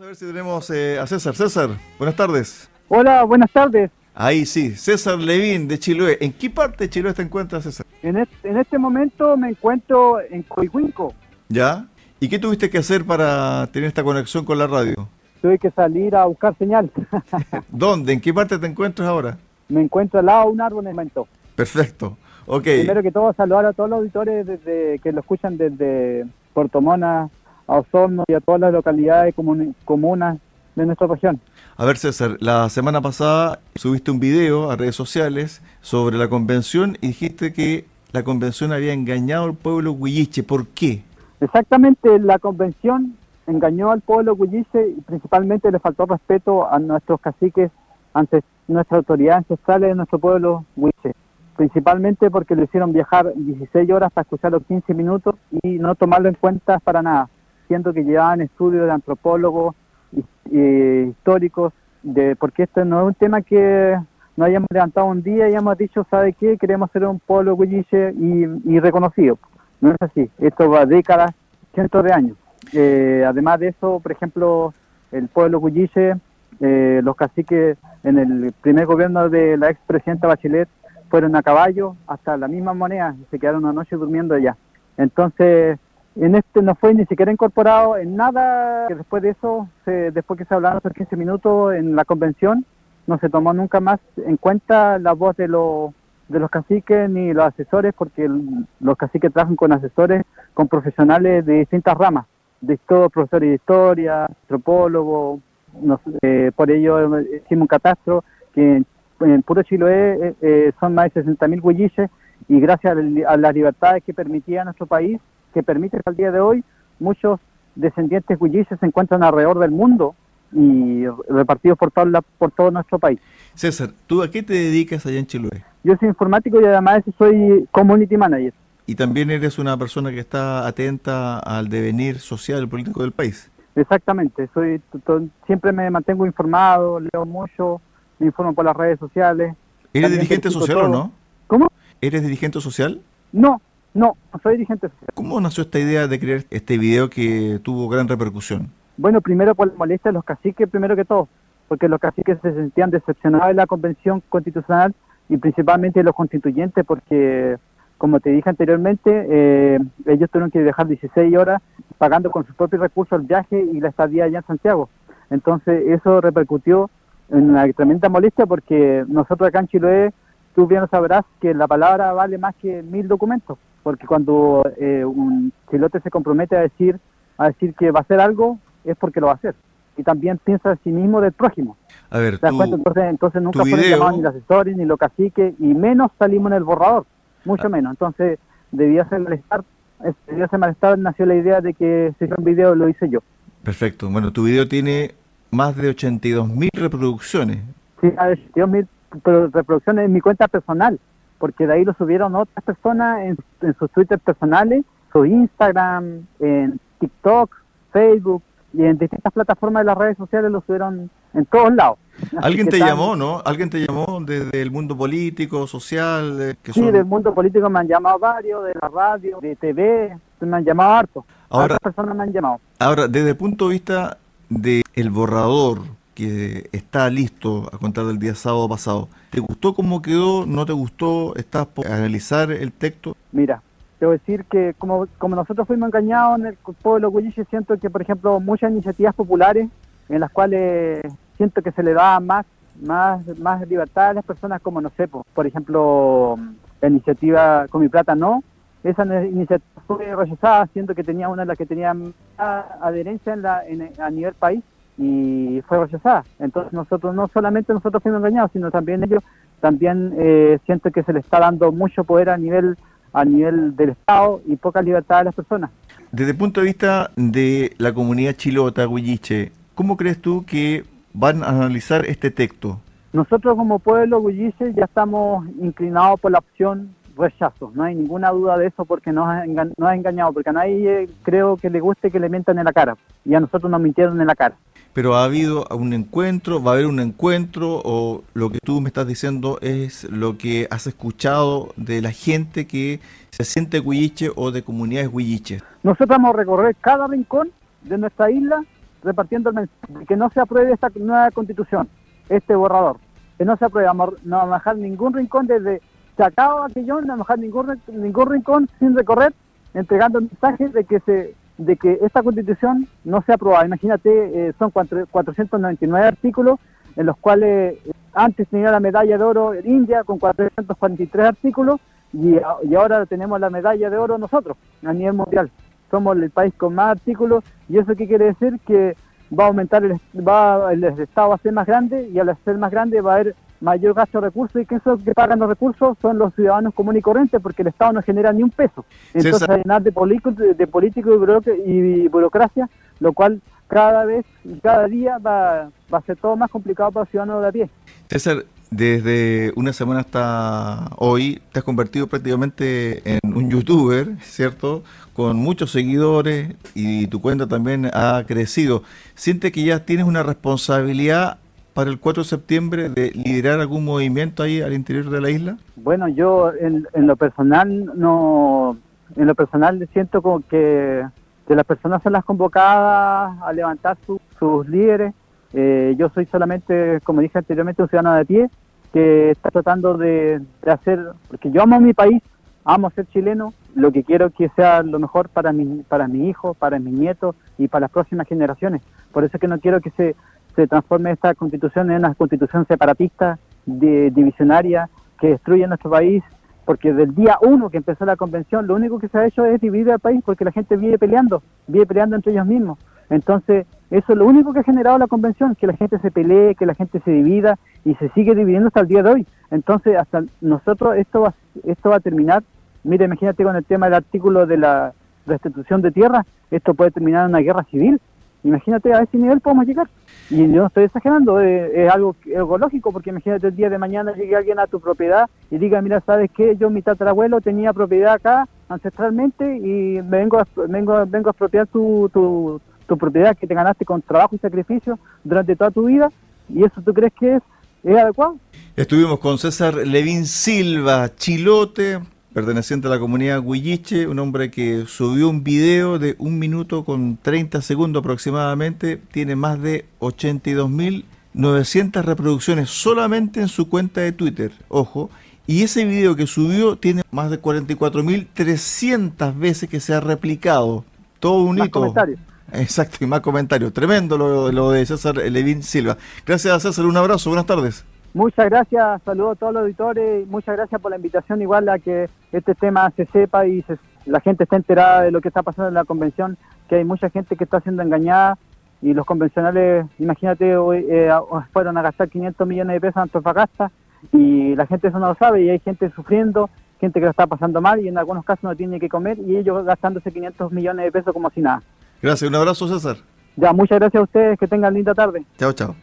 a ver si tenemos eh, a César. César, buenas tardes. Hola, buenas tardes. Ahí sí, César Levín de Chiloé. ¿En qué parte de Chiloé te encuentras, César? En, en este momento me encuentro en Coihuinco. ¿Ya? ¿Y qué tuviste que hacer para tener esta conexión con la radio? Tuve que salir a buscar señal. ¿Dónde? ¿En qué parte te encuentras ahora? Me encuentro al lado de un árbol en el momento. Perfecto. Ok. Primero que todo, saludar a todos los auditores desde, que lo escuchan desde Puerto Mona a Osorno y a todas las localidades comunas de nuestra región. A ver, César, la semana pasada subiste un video a redes sociales sobre la convención y dijiste que la convención había engañado al pueblo huilliche. ¿Por qué? Exactamente, la convención engañó al pueblo huilliche y principalmente le faltó respeto a nuestros caciques, ante nuestra autoridad ancestral de nuestro pueblo huilliche. Principalmente porque le hicieron viajar 16 horas para escuchar los 15 minutos y no tomarlo en cuenta para nada siendo que llevaban estudios de antropólogos históricos, de porque esto no es un tema que no hayamos levantado un día y hayamos dicho, ¿sabe qué? Queremos ser un pueblo huilliche y, reconocido. No es así. Esto va décadas, cientos de años. Eh, además de eso, por ejemplo, el pueblo huilliche, eh, los caciques en el primer gobierno de la expresidenta Bachelet fueron a caballo hasta la misma moneda y se quedaron una noche durmiendo allá. Entonces, en este no fue ni siquiera incorporado en nada, después de eso, después que se hablaron esos 15 minutos en la convención, no se tomó nunca más en cuenta la voz de, los de los caciques ni los asesores, porque los caciques trabajan con asesores, con profesionales de distintas ramas, de todo, profesores de historia, antropólogos, eh, por ello hicimos un catastro que en, puro Chiloé eh, eh, son más de 60.000 huelliches y gracias a las libertades que permitía nuestro país, que permite que al día de hoy muchos descendientes huilliches se encuentran alrededor del mundo y repartidos por todo, por todo nuestro país. César, ¿tú a qué te dedicas allá en Chiloé? Yo soy informático y además soy community manager. Y también eres una persona que está atenta al devenir social y político del país. Exactamente, soy siempre me mantengo informado, leo mucho, me informo por las redes sociales. ¿Eres dirigente social o no? ¿Cómo? ¿Eres dirigente social? No, no, soy dirigente social. ¿Cómo nació esta idea de crear este video que tuvo gran repercusión? Bueno, primero por la molestia de los caciques, primero que todo, porque los caciques se sentían decepcionados de la convención constitucional y principalmente de los constituyentes, porque, como te dije anteriormente, eh, ellos tuvieron que dejar 16 horas pagando con sus propios recursos el viaje y la estadía allá en Santiago. Entonces, eso repercutió en una tremenda molestia porque nosotros acá en Chiloé, tú bien sabrás que la palabra vale más que mil documentos porque cuando eh, un chilote se compromete a decir a decir que va a hacer algo es porque lo va a hacer y también piensa a sí mismo del prójimo. A ver, entonces, entonces nunca fueron llamados ni los asesores ni los caciques y menos salimos en el borrador, mucho ah. menos. Entonces debía ser malestar, debía ser malestar, nació la idea de que si hizo un video lo hice yo. Perfecto. Bueno, tu video tiene más de 82 mil reproducciones. Sí, 82 mil reproducciones en mi cuenta personal porque de ahí lo subieron otras personas en, sus Twitter personales, su Instagram, en TikTok, Facebook y en distintas plataformas de las redes sociales lo subieron en todos lados. Alguien te llamó, ¿no? Alguien te llamó desde el mundo político, social. sí, del mundo político me han llamado varios, de la radio, de TV, me han llamado harto. Ahora, Otras personas me han llamado. Ahora, desde el punto de vista del el borrador que está listo a contar del día sábado pasado. ¿Te gustó cómo quedó? ¿No te gustó? ¿Estás por analizar el texto? Mira, a decir que como, como nosotros fuimos engañados en el pueblo Huilliche, siento que, por ejemplo, muchas iniciativas populares en las cuales siento que se le da más más más libertad a las personas como, no sé, por ejemplo, la iniciativa Con mi plata no, esa iniciativa fue rechazada, siento que tenía una de las que tenía más adherencia en la, a nivel país y fue rechazada. Entonces nosotros, no solamente nosotros fuimos engañados, sino también ellos, también eh, siento que se le está dando mucho poder a nivel a nivel del Estado y poca libertad a las personas. Desde el punto de vista de la comunidad chilota, Huilliche, ¿cómo crees tú que van a analizar este texto? Nosotros como pueblo Huilliche ya estamos inclinados por la opción rechazo, no hay ninguna duda de eso porque nos ha, nos ha engañado, porque a nadie creo que le guste que le mientan en la cara y a nosotros nos mintieron en la cara pero ha habido un encuentro, va a haber un encuentro o lo que tú me estás diciendo es lo que has escuchado de la gente que se siente huilliche o de comunidades huilliches. Nosotros vamos a recorrer cada rincón de nuestra isla repartiendo el mensaje que no se apruebe esta nueva constitución, este borrador, que no se apruebe, vamos a dejar ningún rincón desde Chacao a Quillón, no vamos a dejar ningún, ningún rincón sin recorrer, entregando el mensaje de que se de que esta constitución no se aprobada. Imagínate, eh, son 499 artículos en los cuales eh, antes tenía la medalla de oro India con 443 artículos y, y ahora tenemos la medalla de oro nosotros a nivel mundial somos el país con más artículos y eso qué quiere decir que va a aumentar el, va, el Estado va a ser más grande y al ser más grande va a haber mayor gasto de recursos y que esos que pagan los recursos son los ciudadanos comunes y corrientes porque el Estado no genera ni un peso. Entonces, hay llenar de, de políticos y, burocracia, lo cual cada vez y cada día va, va a ser todo más complicado para los ciudadanos de a pie. César, desde una semana hasta hoy te has convertido prácticamente en un youtuber, ¿cierto? Con muchos seguidores y tu cuenta también ha crecido. ¿Sientes que ya tienes una responsabilidad para el 4 de septiembre de liderar algún movimiento ahí al interior de la isla? Bueno, yo en, lo personal no, en lo personal siento como que, las personas son las convocadas a levantar sus líderes. Eh, yo soy solamente, como dije anteriormente, un ciudadano de pie que está tratando de, hacer, porque yo amo mi país, amo ser chileno, lo que quiero que sea lo mejor para mi, para mi hijo, para mis nietos y para las próximas generaciones. Por eso es que no quiero que se, se transforme esta constitución en una constitución separatista, de, divisionaria, que destruye nuestro país, porque del día uno que empezó la convención, lo único que se ha hecho es dividir al país, porque la gente vive peleando, vive peleando entre ellos mismos. Entonces, eso es lo único que ha generado la convención, que la gente se pelee, que la gente se divida y se sigue dividiendo hasta el día de hoy. Entonces, hasta nosotros esto va, esto va a terminar. Mire, imagínate con el tema del artículo de la restitución de tierra, esto puede terminar en una guerra civil. Imagínate a ese nivel podemos llegar. Y yo no estoy exagerando, es, algo, algo, lógico, porque imagínate el día de mañana llegue alguien a tu propiedad y diga, mira, ¿sabes qué? Yo, mi tatarabuelo, tenía propiedad acá ancestralmente y vengo a, vengo, vengo a expropiar tu, tu, tu propiedad que te ganaste con trabajo y sacrificio durante toda tu vida, y eso tú crees que es, es adecuado. Estuvimos con César Levín Silva, chilote, perteneciente a la comunidad Huilliche, un hombre que subió un video de un minuto con 30 segundos aproximadamente, tiene más de 82.900 reproducciones solamente en su cuenta de Twitter, ojo, y ese video que subió tiene más de 44.300 veces que se ha replicado. Todo un hito. Exacto, y más comentarios. Tremendo lo, lo de César Levín Silva. Gracias, César. Un abrazo. Buenas tardes. Muchas gracias, saludos a todos los auditores, muchas gracias por la invitación, igual a que este tema se sepa y la gente esté enterada de lo que está pasando en la convención, que hay mucha gente que está siendo engañada y los convencionales, imagínate, hoy, eh, fueron a gastar 500 millones de pesos en Antofagasta y la gente eso no lo sabe y hay gente sufriendo, gente que lo está pasando mal y en algunos casos no tiene que comer y ellos gastándose 500 millones de pesos como si nada. Gracias, un abrazo César. Ya, muchas gracias a ustedes, que tengan linda tarde. Chao, chao.